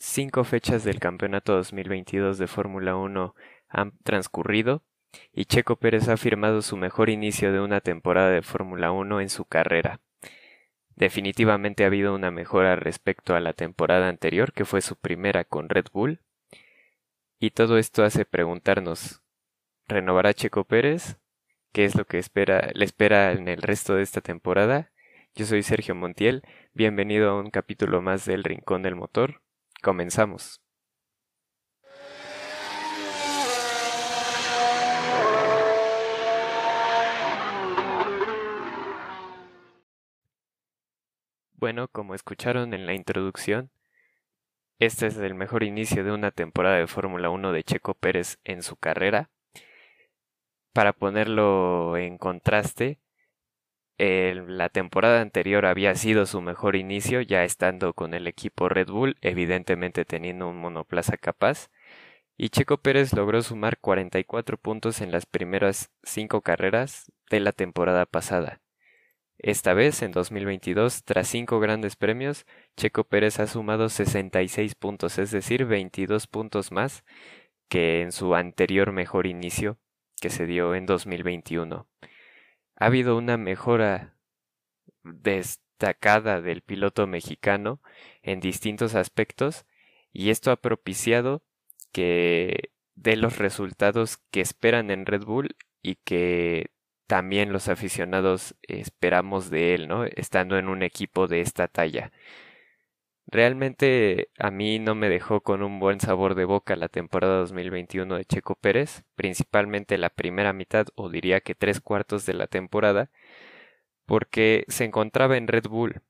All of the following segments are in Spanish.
cinco fechas del campeonato 2022 de Fórmula 1 han transcurrido y Checo Pérez ha firmado su mejor inicio de una temporada de Fórmula 1 en su carrera. Definitivamente ha habido una mejora respecto a la temporada anterior, que fue su primera con Red Bull. Y todo esto hace preguntarnos, ¿renovará Checo Pérez? ¿Qué es lo que le espera en el resto de esta temporada? Yo soy Sergio Montiel, bienvenido a un capítulo más del Rincón del Motor. Comenzamos. Bueno, como escucharon en la introducción, este es el mejor inicio de una temporada de Fórmula 1 de Checo Pérez en su carrera. Para ponerlo en contraste, la temporada anterior había sido su mejor inicio, ya estando con el equipo Red Bull, evidentemente teniendo un monoplaza capaz, y Checo Pérez logró sumar 44 puntos en las primeras cinco carreras de la temporada pasada. Esta vez, en 2022, tras cinco grandes premios, Checo Pérez ha sumado 66 puntos, es decir, 22 puntos más que en su anterior mejor inicio, que se dio en 2021 ha habido una mejora destacada del piloto mexicano en distintos aspectos y esto ha propiciado que dé los resultados que esperan en Red Bull y que también los aficionados esperamos de él, ¿no? Estando en un equipo de esta talla. Realmente a mí no me dejó con un buen sabor de boca la temporada 2021 de Checo Pérez, principalmente la primera mitad o diría que tres cuartos de la temporada, porque se encontraba en Red Bull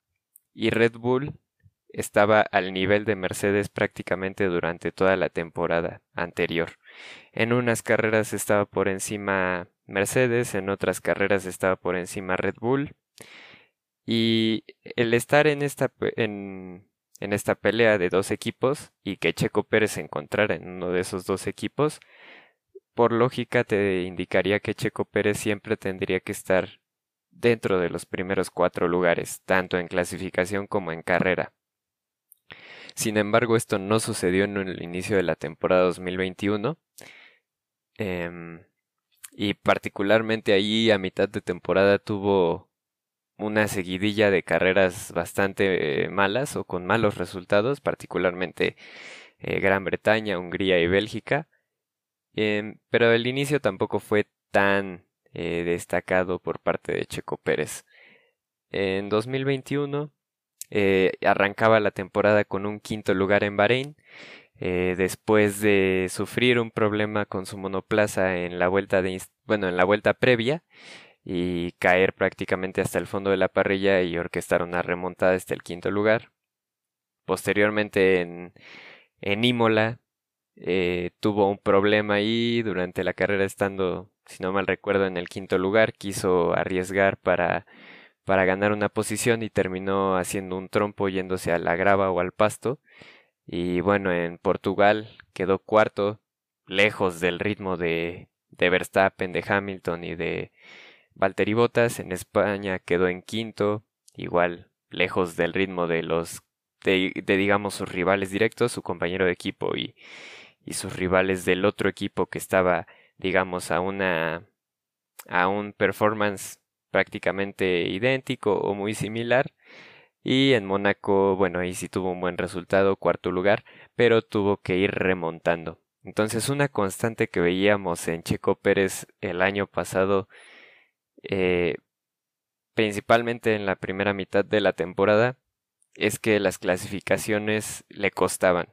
y Red Bull estaba al nivel de Mercedes prácticamente durante toda la temporada anterior. En unas carreras estaba por encima Mercedes, en otras carreras estaba por encima Red Bull. Y el estar en esta en, en esta pelea de dos equipos y que Checo Pérez se encontrara en uno de esos dos equipos, por lógica te indicaría que Checo Pérez siempre tendría que estar dentro de los primeros cuatro lugares, tanto en clasificación como en carrera. Sin embargo, esto no sucedió en el inicio de la temporada 2021. Em, y particularmente ahí a mitad de temporada tuvo una seguidilla de carreras bastante eh, malas o con malos resultados, particularmente eh, Gran Bretaña, Hungría y Bélgica. Em, pero el inicio tampoco fue tan eh, destacado por parte de Checo Pérez. En 2021 arrancaba la temporada con un quinto lugar en Bahrein, después de sufrir un problema con su monoplaza en la vuelta de bueno en la vuelta previa y caer prácticamente hasta el fondo de la parrilla y orquestar una remontada hasta el quinto lugar. Posteriormente en, en Imola eh, tuvo un problema ahí durante la carrera estando, si no mal recuerdo, en el quinto lugar. Quiso arriesgar para, para ganar una posición y terminó haciendo un trompo yéndose a la grava o al pasto. Y bueno, en Portugal quedó cuarto, lejos del ritmo de, de Verstappen, de Hamilton y de, Valtteri Bottas en España quedó en quinto, igual lejos del ritmo de los de, digamos sus rivales directos, su compañero de equipo y, y sus rivales del otro equipo que estaba digamos a una a un performance prácticamente idéntico o muy similar. Y en Mónaco bueno ahí sí tuvo un buen resultado cuarto lugar pero tuvo que ir remontando. Entonces una constante que veíamos en Checo Pérez el año pasado eh, principalmente en la primera mitad de la temporada, es que las clasificaciones le costaban.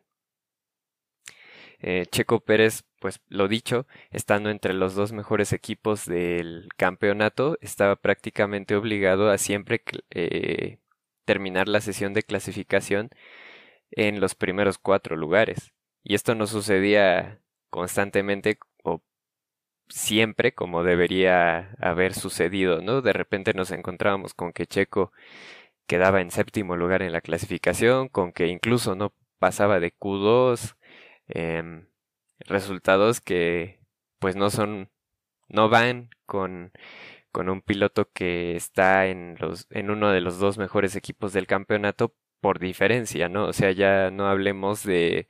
Eh, Checo Pérez, pues lo dicho, estando entre los dos mejores equipos del campeonato, estaba prácticamente obligado a siempre eh, terminar la sesión de clasificación en los primeros cuatro lugares. Y esto no sucedía constantemente siempre como debería haber sucedido, ¿no? De repente nos encontrábamos con que Checo quedaba en séptimo lugar en la clasificación, con que incluso no pasaba de Q2, em, resultados que pues no son, no van con, con un piloto que está en, los, en uno de los dos mejores equipos del campeonato por diferencia, ¿no? O sea, ya no hablemos de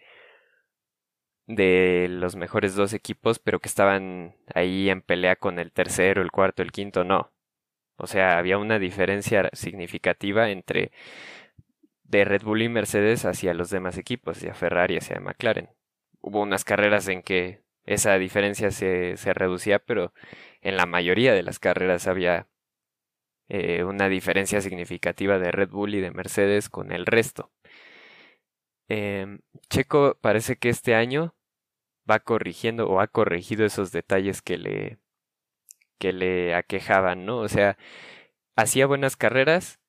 de los mejores dos equipos, pero que estaban ahí en pelea con el tercero, el cuarto, el quinto, no. O sea, había una diferencia significativa entre de Red Bull y Mercedes hacia los demás equipos, hacia Ferrari, hacia McLaren. Hubo unas carreras en que esa diferencia se, se reducía, pero en la mayoría de las carreras había eh, una diferencia significativa de Red Bull y de Mercedes con el resto. Em, Checo parece que este año va corrigiendo o ha corregido esos detalles que le que le aquejaban, ¿no? O sea, hacía buenas carreras,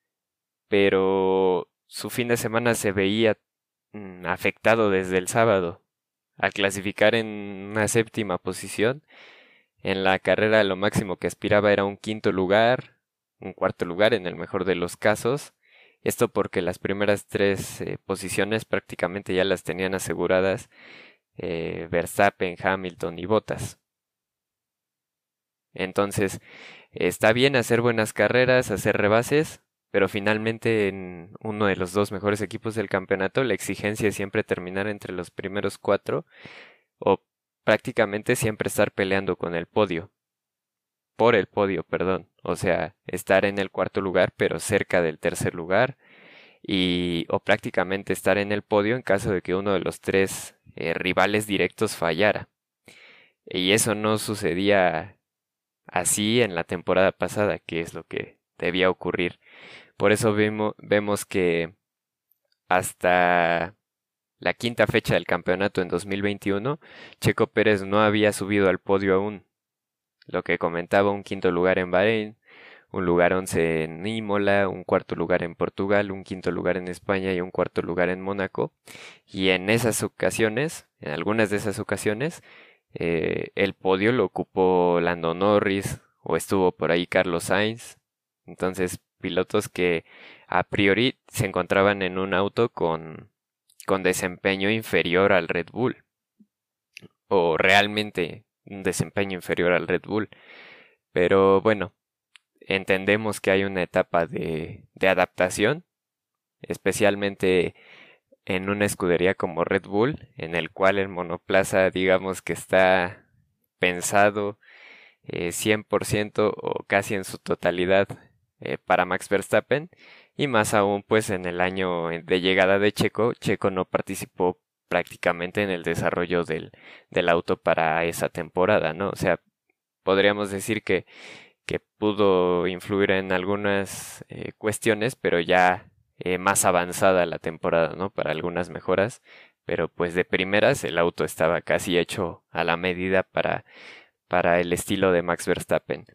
pero su fin de semana se veía mm, afectado desde el sábado. Al clasificar en una séptima posición, en la carrera lo máximo que aspiraba era un quinto lugar, un cuarto lugar en el mejor de los casos. Esto porque las primeras tres eh, posiciones prácticamente ya las tenían aseguradas eh, Verstappen, Hamilton y Bottas. Entonces, está bien hacer buenas carreras, hacer rebases, pero finalmente en uno de los dos mejores equipos del campeonato la exigencia es siempre terminar entre los primeros cuatro o prácticamente siempre estar peleando con el podio. Por el podio, perdón. O sea, estar en el cuarto lugar pero cerca del tercer lugar y o prácticamente estar en el podio en caso de que uno de los tres eh, rivales directos fallara. Y eso no sucedía así en la temporada pasada, que es lo que debía ocurrir. Por eso vemos, vemos que hasta la quinta fecha del campeonato en 2021, Checo Pérez no había subido al podio aún. Lo que comentaba un quinto lugar en Bahrein, un lugar once en Imola, un cuarto lugar en Portugal, un quinto lugar en España y un cuarto lugar en Mónaco. Y en esas ocasiones, en algunas de esas ocasiones, eh, el podio lo ocupó Lando Norris o estuvo por ahí Carlos Sainz. Entonces, pilotos que a priori se encontraban en un auto con, con desempeño inferior al Red Bull. O realmente un desempeño inferior al Red Bull. Pero bueno, entendemos que hay una etapa de, de adaptación, especialmente en una escudería como Red Bull, en el cual el monoplaza digamos que está pensado 100% eh, o casi en su totalidad eh, para Max Verstappen y más aún pues en el año de llegada de Checo, Checo no participó prácticamente en el desarrollo del, del auto para esa temporada, ¿no? O sea, podríamos decir que, que pudo influir en algunas eh, cuestiones, pero ya eh, más avanzada la temporada, ¿no? Para algunas mejoras, pero pues de primeras el auto estaba casi hecho a la medida para, para el estilo de Max Verstappen.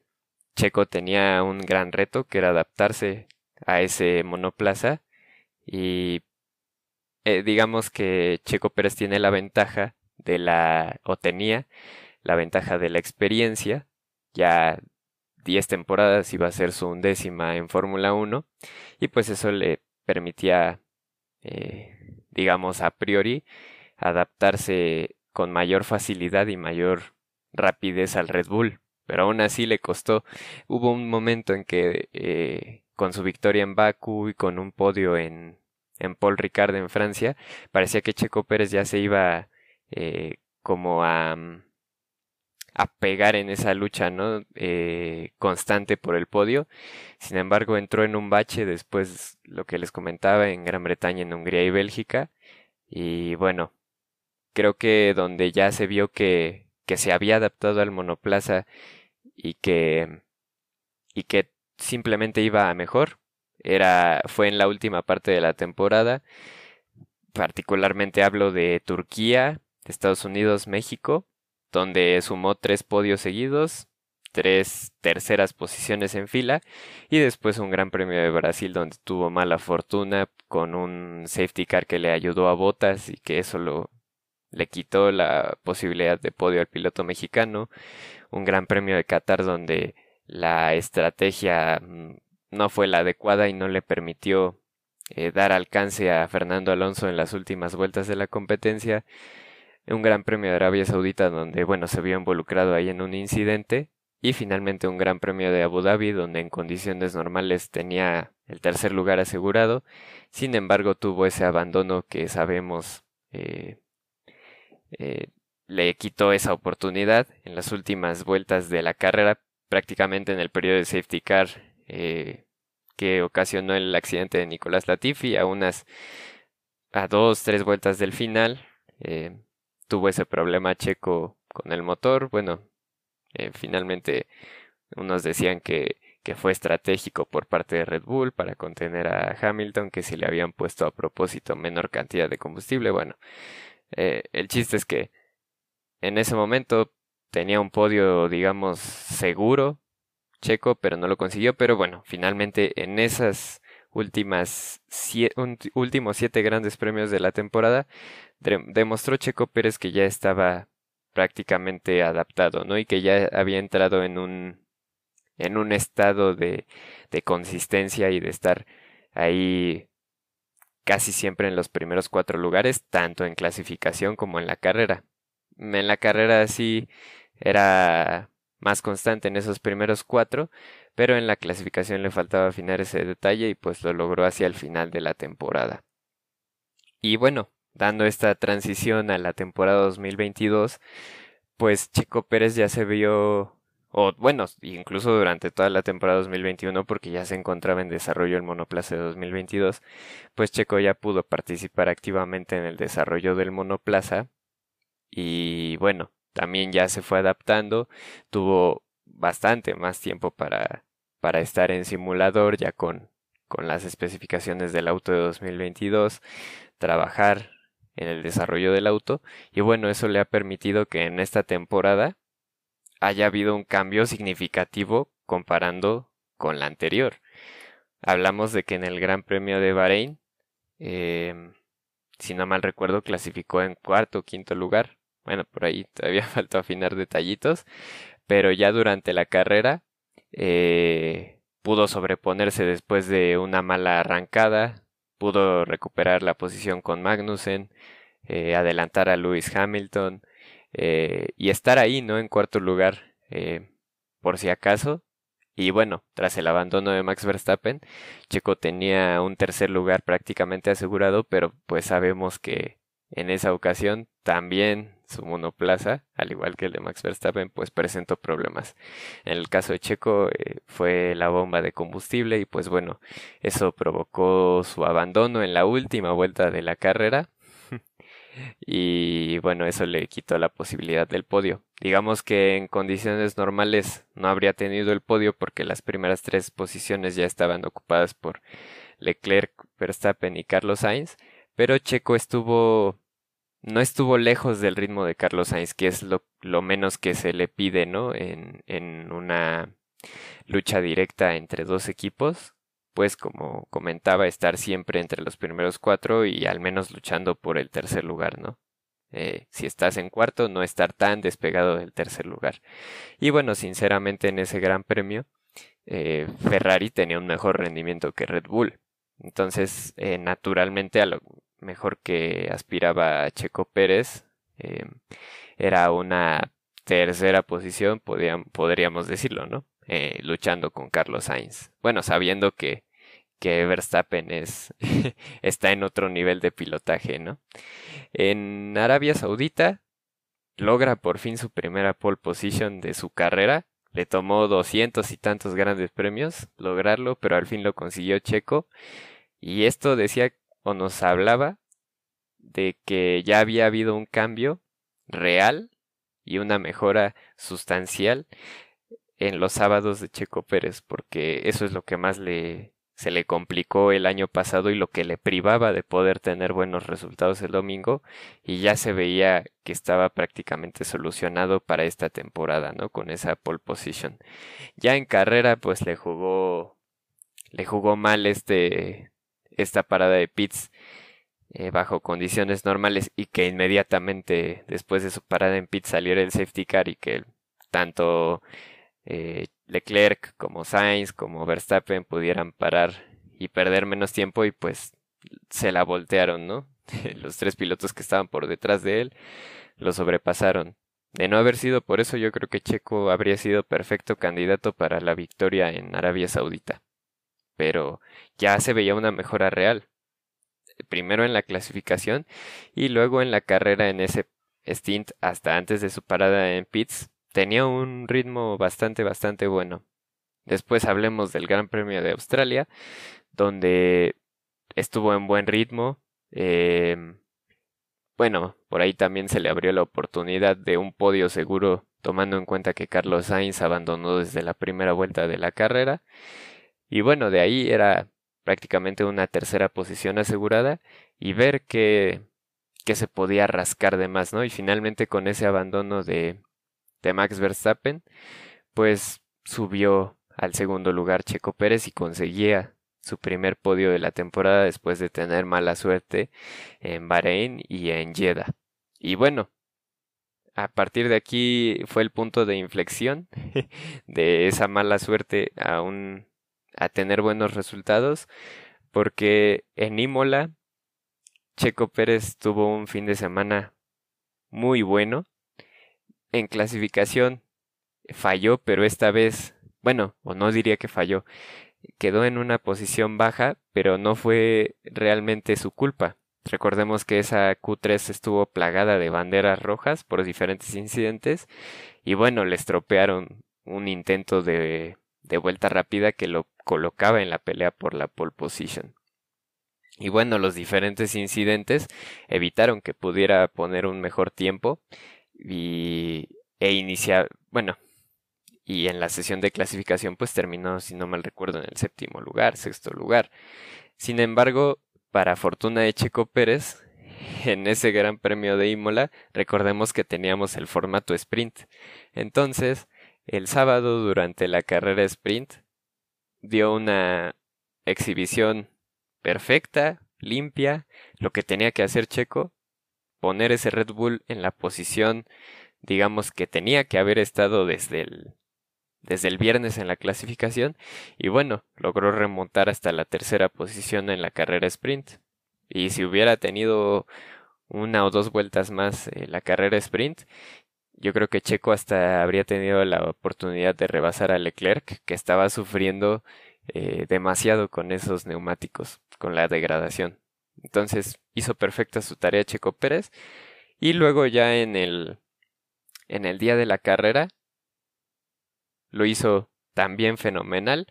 Checo tenía un gran reto que era adaptarse a ese monoplaza y eh, digamos que Checo Pérez tiene la ventaja de la o tenía la ventaja de la experiencia ya 10 temporadas iba a ser su undécima en Fórmula 1 y pues eso le permitía, eh, digamos, a priori, adaptarse con mayor facilidad y mayor rapidez al Red Bull. Pero aún así le costó. Hubo un momento en que eh, con su victoria en Baku y con un podio en, en Paul Ricard en Francia, parecía que Checo Pérez ya se iba eh, como a, a pegar en esa lucha ¿no? Eh, constante por el podio. Sin embargo, entró en un bache después, lo que les comentaba, en Gran Bretaña, en Hungría y Bélgica. Y bueno, creo que donde ya se vio que, que se había adaptado al monoplaza y que, y que simplemente iba a mejor, era, fue en la última parte de la temporada. Particularmente hablo de Turquía, Estados Unidos, México donde sumó tres podios seguidos, tres terceras posiciones en fila y después un Gran Premio de Brasil donde tuvo mala fortuna con un safety car que le ayudó a Botas y que eso lo le quitó la posibilidad de podio al piloto mexicano, un Gran Premio de Qatar donde la estrategia mm, no fue la adecuada y no le permitió eh, dar alcance a Fernando Alonso en las últimas vueltas de la competencia un Gran Premio de Arabia Saudita donde, bueno, se vio involucrado ahí en un incidente y finalmente un Gran Premio de Abu Dhabi donde en condiciones normales tenía el tercer lugar asegurado. Sin embargo, tuvo ese abandono que sabemos eh, eh, le quitó esa oportunidad en las últimas vueltas de la carrera, prácticamente en el periodo de safety car eh, que ocasionó el accidente de Nicolás Latifi a unas a dos, tres vueltas del final. Tuvo ese problema checo con el motor. Bueno, finalmente unos decían que que fue estratégico por parte de Red Bull para contener a Hamilton, que si le habían puesto a propósito menor cantidad de combustible. Bueno, eh, el chiste es que en ese momento tenía un podio, digamos, seguro, checo, pero no lo consiguió. Pero bueno, finalmente en esas últimas últimos siete grandes premios de la temporada, demostró Checo Pérez que ya estaba prácticamente adaptado, ¿no? Y que ya había entrado en un en un estado de, de consistencia y de estar ahí casi siempre en los primeros cuatro lugares, tanto en clasificación como en la carrera. En la carrera sí era más constante en esos primeros cuatro, pero en la clasificación le faltaba afinar ese detalle y pues lo logró hacia el final de la temporada. Y bueno, dando esta transición a la temporada 2022, pues Chico Pérez ya se vio o bueno, incluso durante toda la temporada 2021, porque ya se encontraba en desarrollo el monoplaza de 2022, pues Checo ya pudo participar activamente en el desarrollo del monoplaza y bueno, también ya se fue adaptando, tuvo bastante más tiempo para, para estar en simulador ya con, con las especificaciones del auto de 2022, trabajar en el desarrollo del auto y bueno, eso le ha permitido que en esta temporada haya habido un cambio significativo comparando con la anterior. Hablamos de que en el Gran Premio de Bahrein, em, si no mal recuerdo, clasificó en cuarto o quinto lugar. Bueno, por ahí todavía falta afinar detallitos, pero ya durante la carrera eh, pudo sobreponerse después de una mala arrancada, pudo recuperar la posición con Magnussen, eh, adelantar a Lewis Hamilton, eh, y estar ahí, ¿no? En cuarto lugar, por si acaso. Y bueno, tras el abandono de Max Verstappen, Checo tenía un tercer lugar prácticamente asegurado, pero pues sabemos que en esa ocasión también su monoplaza, al igual que el de Max Verstappen, pues presentó problemas. En el caso de Checo eh, fue la bomba de combustible y pues bueno, eso provocó su abandono en la última vuelta de la carrera y bueno, eso le quitó la posibilidad del podio. Digamos que en condiciones normales no habría tenido el podio porque las primeras tres posiciones ya estaban ocupadas por Leclerc, Verstappen y Carlos Sainz, pero Checo estuvo no estuvo lejos del ritmo de Carlos Sainz, que es lo, menos que se le pide, ¿no? En, en una lucha directa entre dos equipos pues como comentaba, estar siempre entre los primeros cuatro y al menos luchando por el tercer lugar, ¿no? Eh, si estás en cuarto, no estar tan despegado del tercer lugar. Y bueno, sinceramente en ese gran premio, eh, Ferrari tenía un mejor rendimiento que Red Bull. Entonces, eh, naturalmente, a lo mejor que aspiraba Checo Pérez era una tercera posición, podríamos decirlo, ¿no? Eh, luchando con Carlos Sainz. Bueno, sabiendo que, que Verstappen es, está en otro nivel de pilotaje, ¿no? En Arabia Saudita logra por fin su primera pole position de su carrera. Le tomó doscientos y tantos grandes premios lograrlo, pero al fin lo consiguió Checo. Y esto decía o nos hablaba de que ya había habido un cambio real y una mejora sustancial en los sábados de Checo Pérez, porque eso es lo que más le se le complicó el año pasado y lo que le privaba de poder tener buenos resultados el domingo y ya se veía que estaba prácticamente solucionado para esta temporada, ¿no? Con esa pole position. Ya en carrera pues le jugó le jugó mal este esta parada de pits eh, bajo condiciones normales y que inmediatamente después de su parada en pits saliera el safety car y que tanto eh, Leclerc como Sainz como Verstappen pudieran parar y perder menos tiempo y pues se la voltearon, ¿no? Los tres pilotos que estaban por detrás de él lo sobrepasaron. De no haber sido por eso, yo creo que Checo habría sido perfecto candidato para la victoria en Arabia Saudita. Pero ya se veía una mejora real. Primero en la clasificación y luego en la carrera en ese stint hasta antes de su parada en pits tenía un ritmo bastante bastante bueno. Después hablemos del Gran Premio de Australia, donde estuvo en buen ritmo. Em, bueno, por ahí también se le abrió la oportunidad de un podio seguro, tomando en cuenta que Carlos Sainz abandonó desde la primera vuelta de la carrera. Y bueno, de ahí era prácticamente una tercera posición asegurada y ver que, que se podía rascar de más, ¿no? Y finalmente con ese abandono de, de Max Verstappen, pues subió al segundo lugar Checo Pérez y conseguía su primer podio de la temporada después de tener mala suerte en Bahrein y en Jeddah. Y bueno, a partir de aquí fue el punto de inflexión de esa mala suerte a un a tener buenos resultados porque en Imola Checo Pérez tuvo un fin de semana muy bueno. En clasificación falló, pero esta vez, bueno, o no diría que falló, quedó en una posición baja, pero no fue realmente su culpa. Recordemos que esa Q3 estuvo plagada de banderas rojas por diferentes incidentes y bueno, le estropearon un intento de, de vuelta rápida que lo colocaba en la pelea por la pole position. Y bueno, los diferentes incidentes evitaron que pudiera poner un mejor tiempo y, e iniciar, bueno, y en la sesión de clasificación pues terminó, si no mal recuerdo, en el séptimo lugar, sexto lugar. Sin embargo, para fortuna de Checo Pérez, en ese gran premio de Imola, recordemos que teníamos el formato sprint. Entonces, el sábado durante la carrera sprint, dio una exhibición perfecta, limpia, lo que tenía que hacer Checo, poner ese Red Bull en la posición, digamos que tenía que haber estado desde el desde el viernes en la clasificación y bueno, logró remontar hasta la tercera posición en la carrera sprint. Y si hubiera tenido una o dos vueltas más en la carrera sprint, yo creo que Checo hasta habría tenido la oportunidad de rebasar a Leclerc, que estaba sufriendo eh, demasiado con esos neumáticos, con la degradación. Entonces hizo perfecta su tarea Checo Pérez. Y luego ya en el, en el día de la carrera, lo hizo también fenomenal.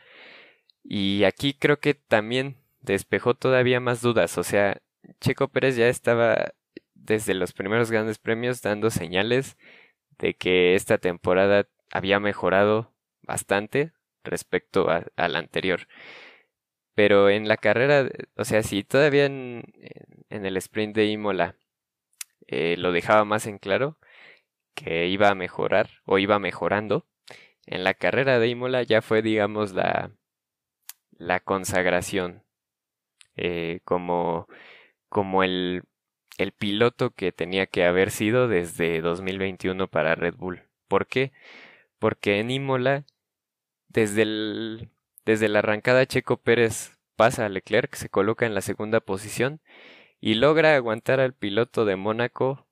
Y aquí creo que también despejó todavía más dudas. O sea, Checo Pérez ya estaba desde los primeros grandes premios dando señales de que esta temporada había mejorado bastante respecto a, la anterior. Pero en la carrera, o sea, si todavía en, el sprint de Imola eh, lo dejaba más en claro que iba a mejorar o iba mejorando, en la carrera de Imola ya fue, digamos, la, la consagración eh, como, como el, el piloto que tenía que haber sido desde 2021 para Red Bull. ¿Por qué? Porque en Imola, desde, desde la arrancada Checo Pérez pasa a Leclerc, se coloca en la segunda posición y logra aguantar al piloto de Mónaco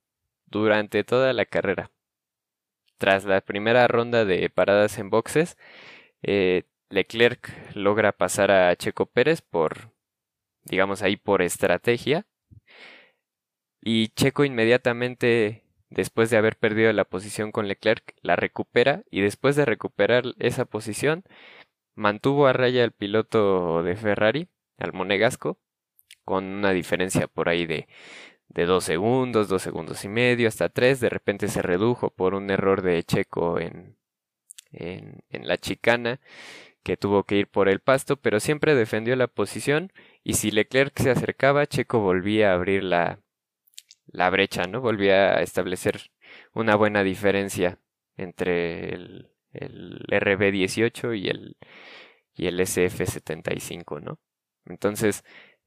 durante toda la carrera tras la primera ronda de paradas en boxes, eh, Leclerc logra pasar a Checo Pérez por, digamos ahí, por estrategia. Y Checo inmediatamente, después de haber perdido la posición con Leclerc, la recupera y después de recuperar esa posición, mantuvo a raya al piloto de Ferrari, al monegasco, con una diferencia por ahí de de dos segundos, dos segundos y medio, hasta tres, de repente se redujo por un error de Checo en, en, en la chicana, que tuvo que ir por el pasto, pero siempre defendió la posición y si Leclerc se acercaba, Checo volvía a abrir la, la brecha, ¿no? Volvía a establecer una buena diferencia entre el, el RB18 y el, y el SF75, ¿no? Entonces,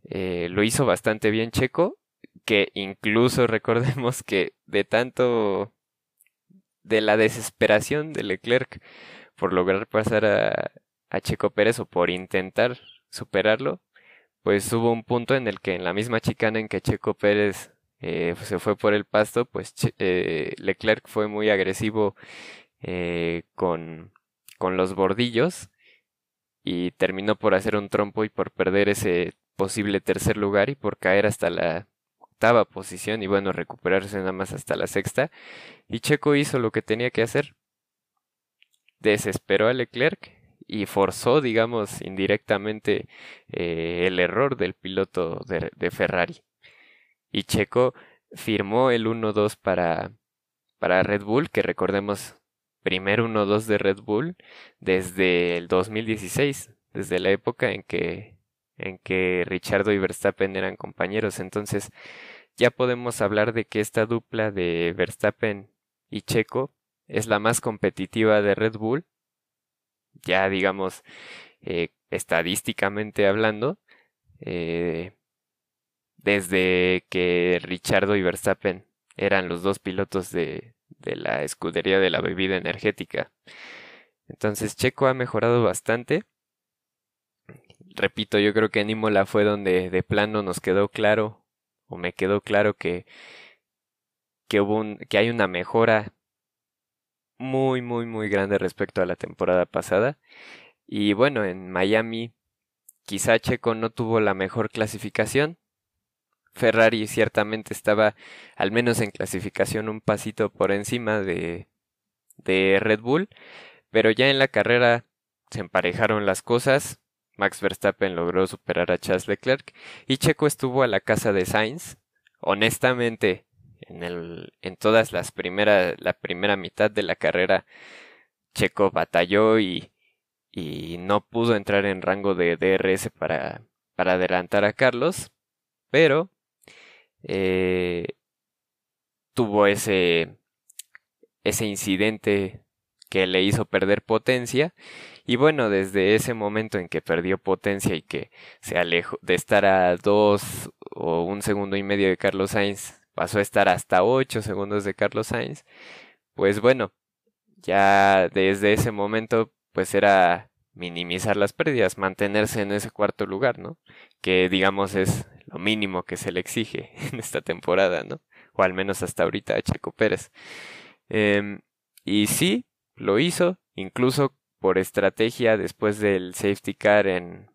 eh, lo hizo bastante bien Checo que incluso recordemos que de tanto de la desesperación de Leclerc por lograr pasar a, a Checo Pérez o por intentar superarlo, pues hubo un punto en el que en la misma chicana en que Checo Pérez eh, se fue por el pasto, pues eh, Leclerc fue muy agresivo eh, con, con los bordillos y terminó por hacer un trompo y por perder ese posible tercer lugar y por caer hasta la octava posición y bueno, recuperarse nada más hasta la sexta. Y Checo hizo lo que tenía que hacer. Desesperó a Leclerc y forzó, digamos, indirectamente eh, el error del piloto de, Ferrari. Y Checo firmó el 1-2 para, para Red Bull, que recordemos primer 1-2 de Red Bull desde el 2016, desde la época en que, en que Richardo y Verstappen eran compañeros. Entonces ya podemos hablar de que esta dupla de Verstappen y Checo es la más competitiva de Red Bull, ya digamos eh, estadísticamente hablando, eh, desde que Richardo y Verstappen eran los dos pilotos de, de la escudería de la bebida energética. Entonces Checo ha mejorado bastante. Repito, yo creo que en Imola fue donde de plano nos quedó claro, o me quedó claro que, que, hubo un, que hay una mejora muy, muy, muy grande respecto a la temporada pasada. Y bueno, en Miami quizá Checo no tuvo la mejor clasificación, Ferrari ciertamente estaba, al menos en clasificación, un pasito por encima de, de Red Bull, pero ya en la carrera se emparejaron las cosas. Max Verstappen logró superar a Charles Leclerc y Checo estuvo a la casa de Sainz. Honestamente, en, todas las primeras, la primera mitad de la carrera, Checo batalló y, y no pudo entrar en rango de DRS para adelantar a Carlos, pero eh, tuvo ese, ese incidente que le hizo perder potencia y bueno, desde ese momento en que perdió potencia y que se alejó de estar a dos o un segundo y medio de Carlos Sainz, pasó a estar hasta ocho segundos de Carlos Sainz, pues bueno, ya desde ese momento pues era minimizar las pérdidas, mantenerse en ese cuarto lugar, ¿no? Que digamos es lo mínimo que se le exige en esta temporada, ¿no? O al menos hasta ahorita a Checo Pérez. Em, y sí, lo hizo, incluso por estrategia después del safety car en,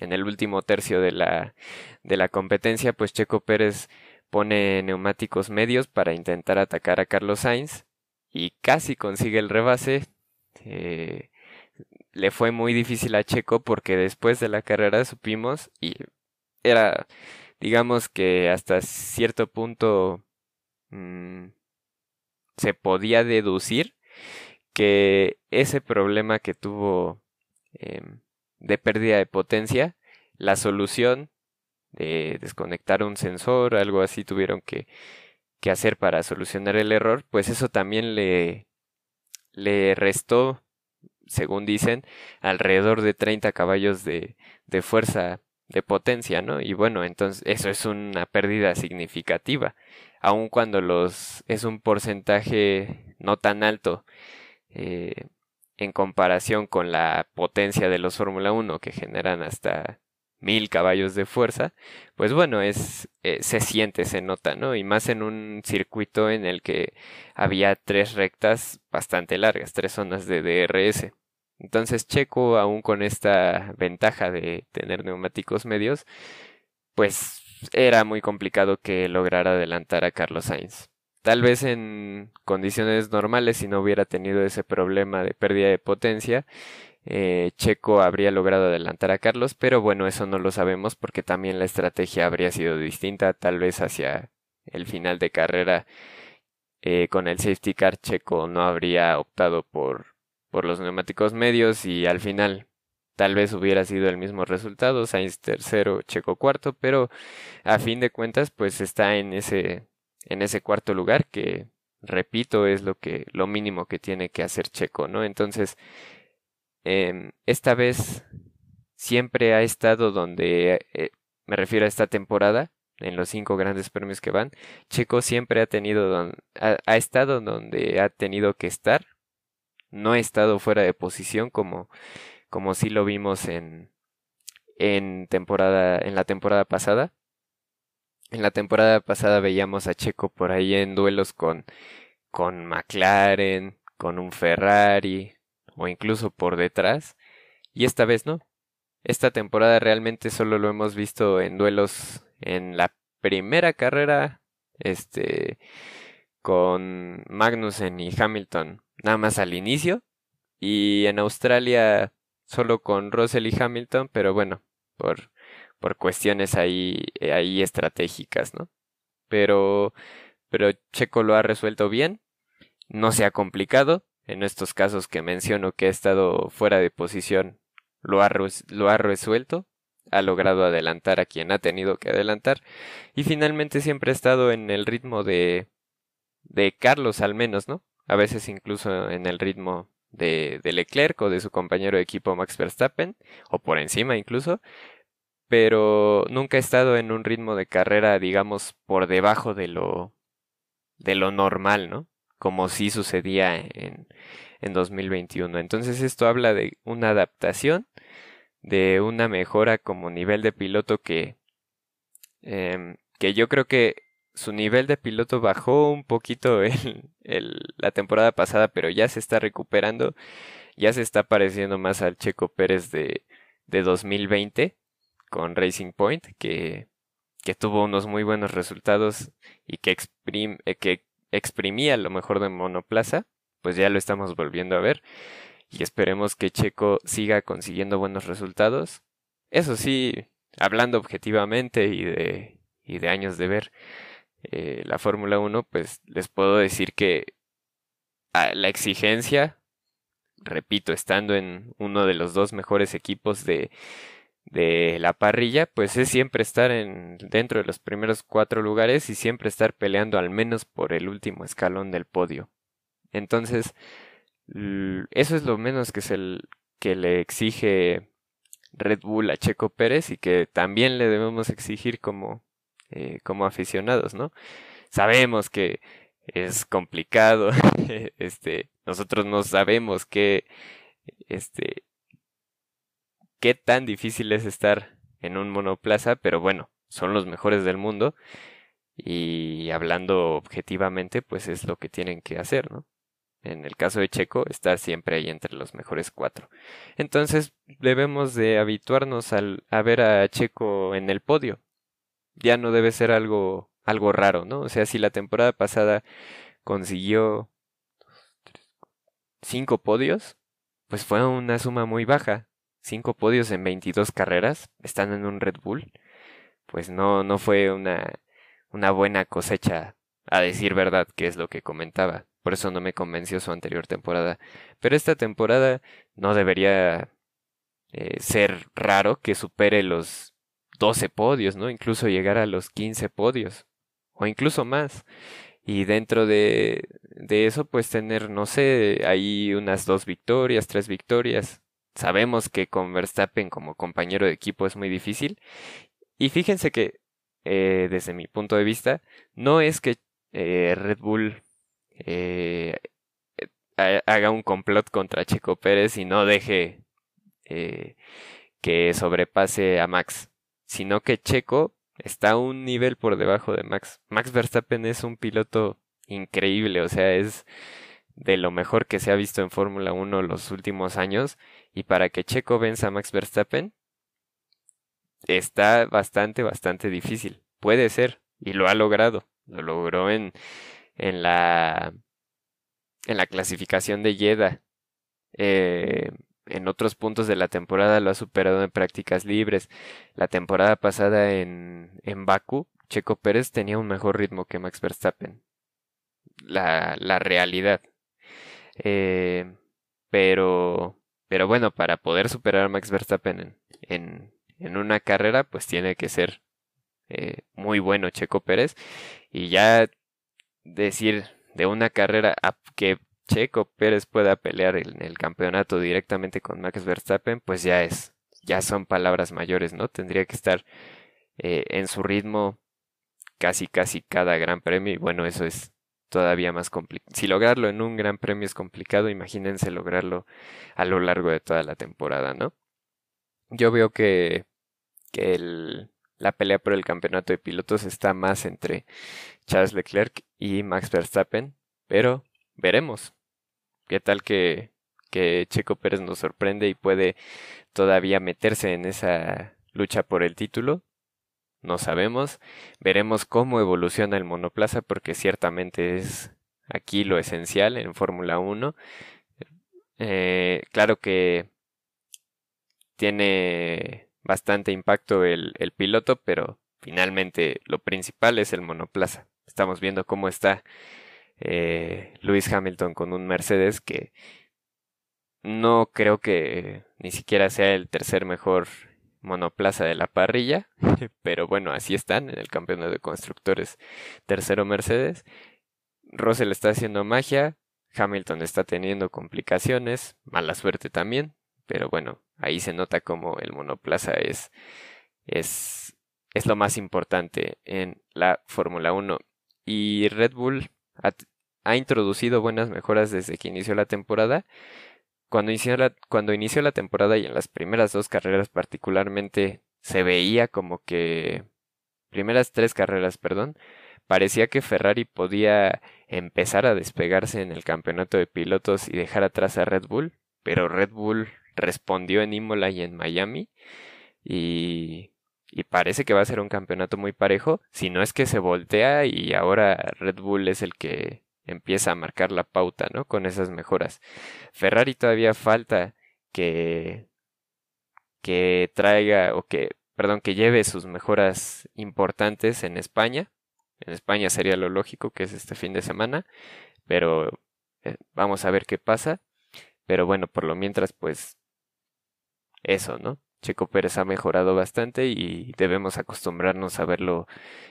en el último tercio de la, de la competencia, pues Checo Pérez pone neumáticos medios para intentar atacar a Carlos Sainz y casi consigue el rebase. Eh, le fue muy difícil a Checo porque después de la carrera supimos y era, digamos que hasta cierto punto mm, se podía deducir que ese problema que tuvo em, de pérdida de potencia, la solución de desconectar un sensor, algo así tuvieron que, que hacer para solucionar el error, pues eso también le, le restó, según dicen, alrededor de 30 caballos de, de fuerza de potencia, ¿no? Y bueno, entonces eso es una pérdida significativa, aun cuando los es un porcentaje no tan alto eh, en comparación con la potencia de los Fórmula 1 que generan hasta mil caballos de fuerza, pues bueno, es eh, se siente, se nota, ¿no? Y más en un circuito en el que había tres rectas bastante largas, tres zonas de DRS. Entonces Checo, aún con esta ventaja de tener neumáticos medios, pues era muy complicado que lograra adelantar a Carlos Sainz. Tal vez en condiciones normales, si no hubiera tenido ese problema de pérdida de potencia, eh, Checo habría logrado adelantar a Carlos, pero bueno, eso no lo sabemos porque también la estrategia habría sido distinta, tal vez hacia el final de carrera eh, con el safety car Checo no habría optado por por los neumáticos medios y al final tal vez hubiera sido el mismo resultado, Sainz tercero, Checo cuarto, pero a fin de cuentas pues está en ese en ese cuarto lugar que repito es lo que lo mínimo que tiene que hacer Checo, ¿no? Entonces em, esta vez siempre ha estado donde eh, me refiero a esta temporada en los cinco grandes premios que van Checo siempre ha tenido ha estado donde ha tenido que estar no ha estado fuera de posición como, como sí lo vimos en, en, temporada, en la temporada pasada. En la temporada pasada veíamos a Checo por ahí en duelos con, con McLaren, con un Ferrari o incluso por detrás. y esta vez no. Esta temporada realmente solo lo hemos visto en duelos en la primera carrera, este, con Magnussen y Hamilton, nada más al inicio, y en Australia solo con Russell y Hamilton, pero bueno, por, por cuestiones ahí, ahí estratégicas, ¿no? Pero, pero Checo lo ha resuelto bien, no se ha complicado, en estos casos que menciono que ha estado fuera de posición, lo ha, lo ha resuelto, ha logrado adelantar a quien ha tenido que adelantar, y finalmente siempre ha estado en el ritmo de, de Carlos al menos, ¿no? A veces incluso en el ritmo de, de Leclerc o de su compañero de equipo Max Verstappen, o por encima incluso, pero nunca ha estado en un ritmo de carrera, digamos, por debajo de lo, de lo normal, ¿no? Como sí sucedía en, en 2021. Entonces esto habla de una adaptación, de una mejora como nivel de piloto que, eh, que yo creo que su nivel de piloto bajó un poquito en la temporada pasada, pero ya se está recuperando, ya se está pareciendo más al Checo Pérez de, de 2020 con Racing Point, que, tuvo unos muy buenos resultados y que, eh, que exprimía lo mejor de monoplaza, pues ya lo estamos volviendo a ver y esperemos que Checo siga consiguiendo buenos resultados. Eso sí, hablando objetivamente y de, y de años de ver, eh, la Fórmula 1, pues les puedo decir que la exigencia, repito, estando en uno de los dos mejores equipos de, de la parrilla, pues es siempre estar en, dentro de los primeros cuatro lugares y siempre estar peleando al menos por el último escalón del podio. Entonces, eso es lo menos que, que le exige Red Bull a Checo Pérez y que también le debemos exigir como, eh, como aficionados, ¿no? Sabemos que es complicado, este, nosotros no sabemos qué, este, qué tan difícil es estar en un monoplaza, pero bueno, son los mejores del mundo y hablando objetivamente, pues es lo que tienen que hacer, ¿no? En el caso de Checo, estar siempre ahí entre los mejores cuatro. Entonces debemos de habituarnos al, a ver a Checo en el podio ya no debe ser algo, algo raro, ¿no? O sea, si la temporada pasada consiguió cinco podios, pues fue una suma muy baja. Cinco podios en 22 carreras, estando en un Red Bull, pues no, no fue una, una buena cosecha, a decir verdad, que es lo que comentaba. Por eso no me convenció su anterior temporada. Pero esta temporada no debería eh, ser raro que supere los 12 podios, ¿no? Incluso llegar a los 15 podios o incluso más. Y dentro de, eso, pues tener, no sé, ahí unas dos victorias, tres victorias. Sabemos que con Verstappen como compañero de equipo es muy difícil. Y fíjense que, eh, desde mi punto de vista, no es que eh, Red Bull eh, haga un complot contra Checo Pérez y no deje que sobrepase a Max sino que Checo está a un nivel por debajo de Max. Max Verstappen es un piloto increíble, o sea, es de lo mejor que se ha visto en Fórmula 1 los últimos años y para que Checo venza a Max Verstappen está bastante, bastante difícil. Puede ser y lo ha logrado. Lo logró en, en la en la clasificación de Jeddah. Eh, en otros puntos de la temporada lo ha superado en prácticas libres. La temporada pasada en, en Baku, Checo Pérez tenía un mejor ritmo que Max Verstappen. La, la realidad. Eh, pero, pero bueno, para poder superar a Max Verstappen en, en, una carrera, pues tiene que ser eh, muy bueno Checo Pérez. Y ya decir de una carrera que Checo Pérez pueda pelear en el campeonato directamente con Max Verstappen, pues ya es, ya son palabras mayores, ¿no? Tendría que estar eh, en su ritmo casi casi cada gran premio y bueno, eso es todavía más complicado. Si lograrlo en un gran premio es complicado, imagínense lograrlo a lo largo de toda la temporada, ¿no? Yo veo que, que el, la pelea por el campeonato de pilotos está más entre Charles Leclerc y Max Verstappen, pero veremos. ¿Qué tal que, que Checo Pérez nos sorprende y puede todavía meterse en esa lucha por el título. No sabemos. Veremos cómo evoluciona el monoplaza porque ciertamente es aquí lo esencial en Fórmula 1. Eh, claro que tiene bastante impacto el, el piloto, pero finalmente lo principal es el monoplaza. Estamos viendo cómo está eh, Lewis Hamilton con un Mercedes que no creo que ni siquiera sea el tercer mejor monoplaza de la parrilla, pero bueno, así están en el campeonato de constructores. Tercero Mercedes. Russell está haciendo magia, Hamilton está teniendo complicaciones, mala suerte también, pero bueno, ahí se nota como el monoplaza es es es lo más importante en la Fórmula 1 y Red Bull ha, introducido buenas mejoras desde que inició la temporada. Cuando inició, la, cuando inició la temporada y en las primeras dos carreras particularmente se veía como que primeras tres carreras, perdón, parecía que Ferrari podía empezar a despegarse en el campeonato de pilotos y dejar atrás a Red Bull, pero Red Bull respondió en Imola y en Miami y y parece que va a ser un campeonato muy parejo, si no es que se voltea y ahora Red Bull es el que empieza a marcar la pauta, ¿no? Con esas mejoras. Ferrari todavía falta que que traiga o que, perdón, que lleve sus mejoras importantes en España. En España sería lo lógico que es este fin de semana, pero eh, vamos a ver qué pasa. Pero bueno, por lo mientras, pues eso, ¿no? Checo Pérez ha mejorado bastante y debemos acostumbrarnos a verlo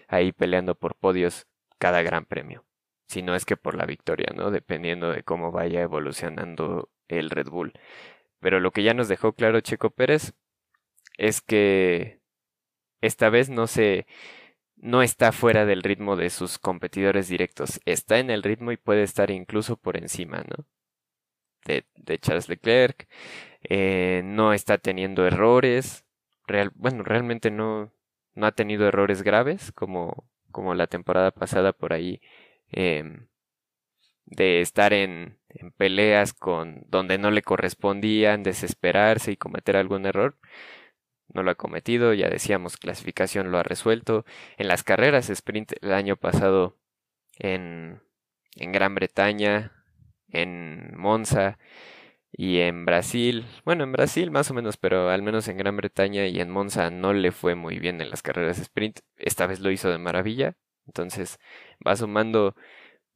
ahí peleando por podios cada gran premio. Si no es que por la victoria, ¿no? Dependiendo de cómo vaya evolucionando el Red Bull. Pero lo que ya nos dejó claro Checo Pérez es que esta vez no se no está fuera del ritmo de sus competidores directos, está en el ritmo y puede estar incluso por encima, ¿no? De, Charles Leclerc, eh, no está teniendo errores, bueno, realmente no, no ha tenido errores graves como, como la temporada pasada por ahí, em, de estar en, en peleas con donde no le correspondían, desesperarse y cometer algún error. No lo ha cometido, ya decíamos, clasificación lo ha resuelto. En las carreras sprint el año pasado en, en Gran Bretaña, en Monza, y en Brasil, bueno, en Brasil más o menos, pero al menos en Gran Bretaña y en Monza no le fue muy bien en las carreras sprint. Esta vez lo hizo de maravilla. Entonces va sumando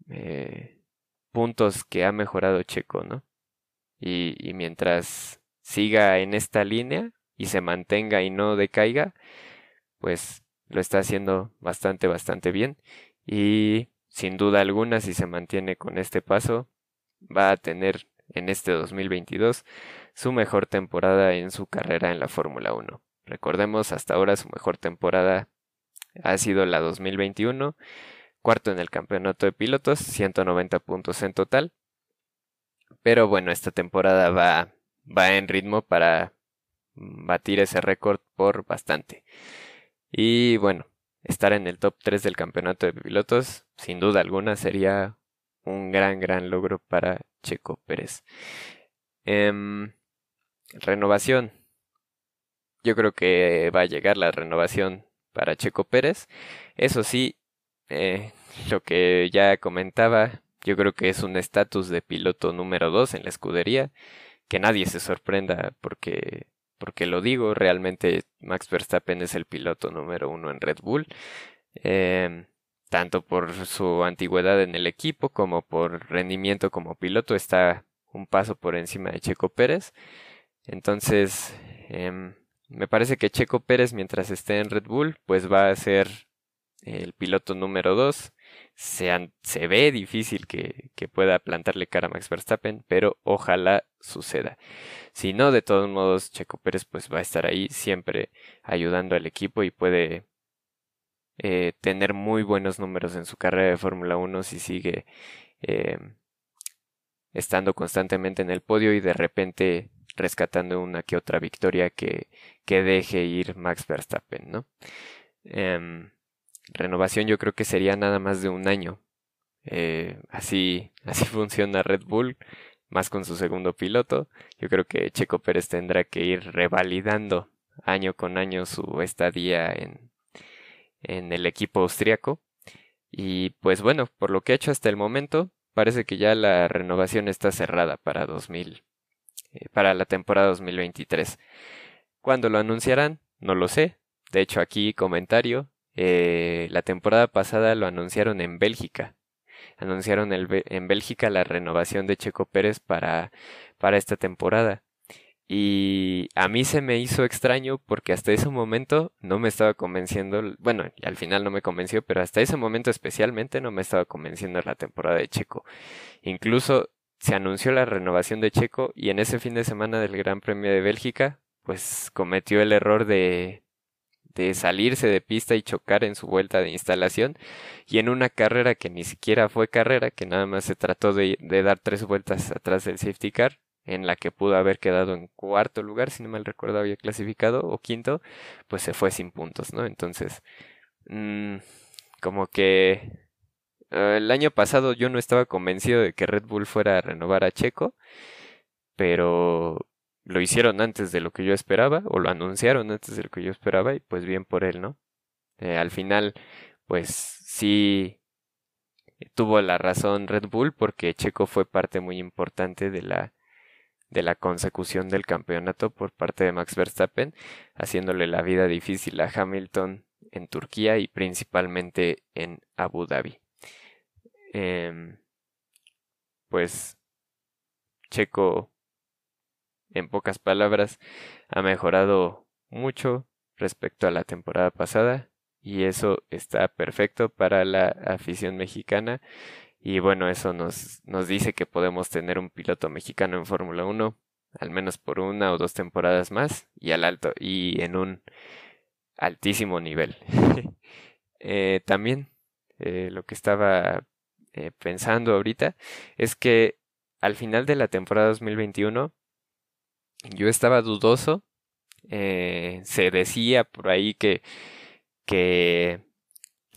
eh, puntos que ha mejorado Checo, ¿no? Y, y mientras siga en esta línea y se mantenga y no decaiga, pues lo está haciendo bastante, bastante bien. Y sin duda alguna, si se mantiene con este paso, va a tener en este 2022 su mejor temporada en su carrera en la Fórmula 1. Recordemos, hasta ahora su mejor temporada ha sido la 2021, cuarto en el campeonato de pilotos, 190 puntos en total. Pero bueno, esta temporada va, va en ritmo para batir ese récord por bastante. Y bueno, estar en el top 3 del campeonato de pilotos, sin duda alguna, sería un gran, gran logro para Checo Pérez. Em, renovación. Yo creo que va a llegar la renovación para Checo Pérez. Eso sí, eh, lo que ya comentaba, yo creo que es un estatus de piloto número 2 en la escudería. Que nadie se sorprenda porque, porque lo digo, realmente Max Verstappen es el piloto número uno en Red Bull. Eh, tanto por su antigüedad en el equipo como por rendimiento como piloto, está un paso por encima de Checo Pérez. Entonces, em, me parece que Checo Pérez, mientras esté en Red Bull, pues va a ser el piloto número 2. Se, ve difícil que, que, pueda plantarle cara a Max Verstappen, pero ojalá suceda. Si no, de todos modos, Checo Pérez pues va a estar ahí siempre ayudando al equipo y puede eh, tener muy buenos números en su carrera de Fórmula 1 si sigue eh, estando constantemente en el podio y de repente rescatando una que otra victoria que, que deje ir Max Verstappen, ¿no? Em, renovación yo creo que sería nada más de un año. Eh, así, así funciona Red Bull. más con su segundo piloto. Yo creo que Checo Pérez tendrá que ir revalidando año con año su estadía en, en el equipo austriaco. Y pues bueno, por lo que ha hecho hasta el momento, parece que ya la renovación está cerrada para 2000, eh, para la temporada 2023. ¿Cuándo lo anunciarán? No lo sé. De hecho, aquí comentario, eh, la temporada pasada lo anunciaron en Bélgica. Anunciaron en Bélgica la renovación de Checo Pérez para, para esta temporada. Y a mí se me hizo extraño porque hasta ese momento no me estaba convenciendo, bueno, al final no me convenció, pero hasta ese momento especialmente no me estaba convenciendo la temporada de Checo. Incluso se anunció la renovación de Checo y en ese fin de semana del Gran Premio de Bélgica, pues cometió el error de, de salirse de pista y chocar en su vuelta de instalación y en una carrera que ni siquiera fue carrera, que nada más se trató de, de dar tres vueltas atrás del safety car, en la que pudo haber quedado en cuarto lugar, si no mal recuerdo había clasificado, o quinto, pues se fue sin puntos, ¿no? Entonces, mmm, como que uh, el año pasado yo no estaba convencido de que Red Bull fuera a renovar a Checo, pero lo hicieron antes de lo que yo esperaba, o lo anunciaron antes de lo que yo esperaba, y pues bien por él, ¿no? Eh, al final, pues sí tuvo la razón Red Bull porque Checo fue parte muy importante de la de la consecución del campeonato por parte de Max Verstappen, haciéndole la vida difícil a Hamilton en Turquía y principalmente en Abu Dhabi. Em, pues Checo, en pocas palabras, ha mejorado mucho respecto a la temporada pasada y eso está perfecto para la afición mexicana y bueno, eso nos, nos dice que podemos tener un piloto mexicano en Fórmula 1, al menos por una o dos temporadas más, y al alto, y en un altísimo nivel. eh, también eh, lo que estaba eh, pensando ahorita es que al final de la temporada 2021 yo estaba dudoso. Se decía por ahí que, que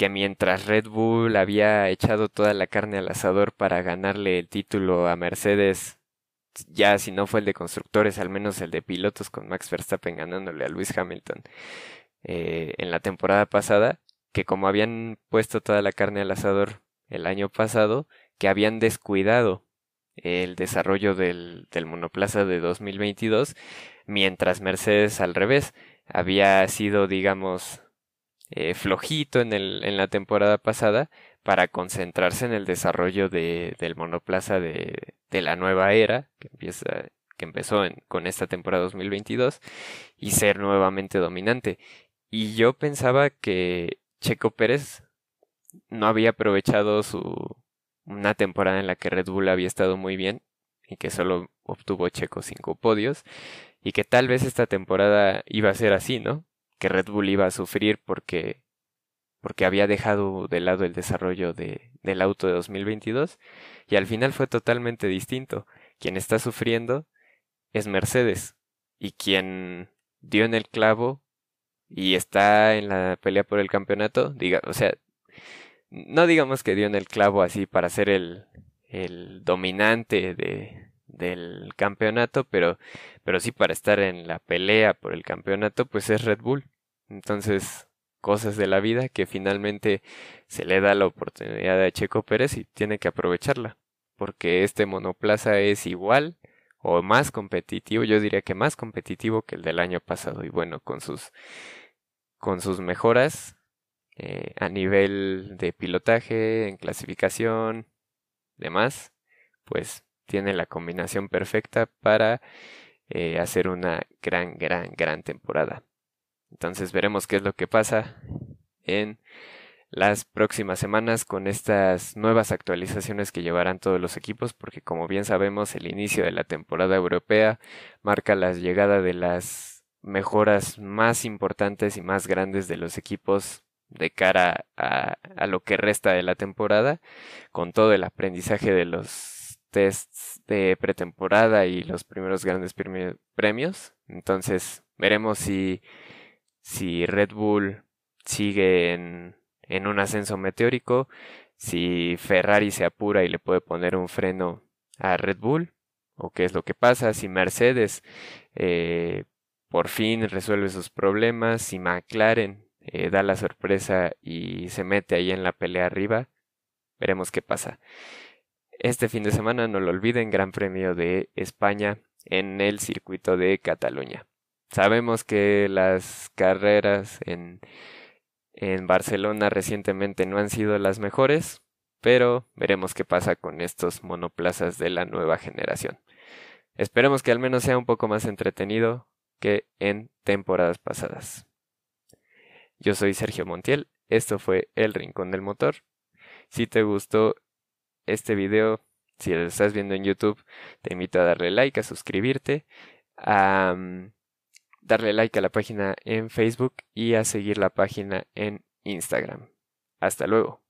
que mientras Red Bull había echado toda la carne al asador para ganarle el título a Mercedes, ya si no fue el de constructores, al menos el de pilotos con Max Verstappen ganándole a Lewis Hamilton eh, en la temporada pasada, que como habían puesto toda la carne al asador el año pasado, que habían descuidado el desarrollo del, del monoplaza de 2022, mientras Mercedes al revés había sido, digamos, eh, flojito en, el, en la temporada pasada para concentrarse en el desarrollo de, del monoplaza de, de la nueva era que empieza que empezó con esta temporada 2022 y ser nuevamente dominante. Y yo pensaba que Checo Pérez no había aprovechado su una temporada en la que Red Bull había estado muy bien y que solo obtuvo Checo cinco podios y que tal vez esta temporada iba a ser así, ¿no? Que Red Bull iba a sufrir porque, porque había dejado de lado el desarrollo de, del auto de 2022 y al final fue totalmente distinto. Quien está sufriendo es Mercedes y quien dio en el clavo y está en la pelea por el campeonato, diga, o sea, no digamos que dio en el clavo así para ser el, el dominante de, del campeonato, pero, pero sí para estar en la pelea por el campeonato, pues es Red Bull. Entonces, cosas de la vida que finalmente se le da la oportunidad a Checo Pérez y tiene que aprovecharla, porque este monoplaza es igual o más competitivo, yo diría que más competitivo que el del año pasado y bueno, con sus con sus mejoras eh, a nivel de pilotaje, en clasificación, demás, pues tiene la combinación perfecta para eh, hacer una gran, gran, gran temporada. Entonces veremos qué es lo que pasa en las próximas semanas con estas nuevas actualizaciones que llevarán todos los equipos, porque como bien sabemos el inicio de la temporada europea marca la llegada de las mejoras más importantes y más grandes de los equipos de cara a, a lo que resta de la temporada, con todo el aprendizaje de los tests de pretemporada y los primeros grandes premios. Entonces veremos si, si Red Bull sigue en, en un ascenso meteórico, si Ferrari se apura y le puede poner un freno a Red Bull o qué es lo que pasa, si Mercedes eh, por fin resuelve sus problemas, si McLaren eh, da la sorpresa y se mete ahí en la pelea arriba, veremos qué pasa. Este fin de semana, no lo olviden, Gran Premio de España en el circuito de Cataluña. Sabemos que las carreras en, en Barcelona recientemente no han sido las mejores, pero veremos qué pasa con estos monoplazas de la nueva generación. Esperemos que al menos sea un poco más entretenido que en temporadas pasadas. Yo soy Sergio Montiel, esto fue El Rincón del Motor. Si te gustó este video, si lo estás viendo en YouTube, te invito a darle like, a suscribirte, a mm, darle like a la página en Facebook y a seguir la página en Instagram. Hasta luego.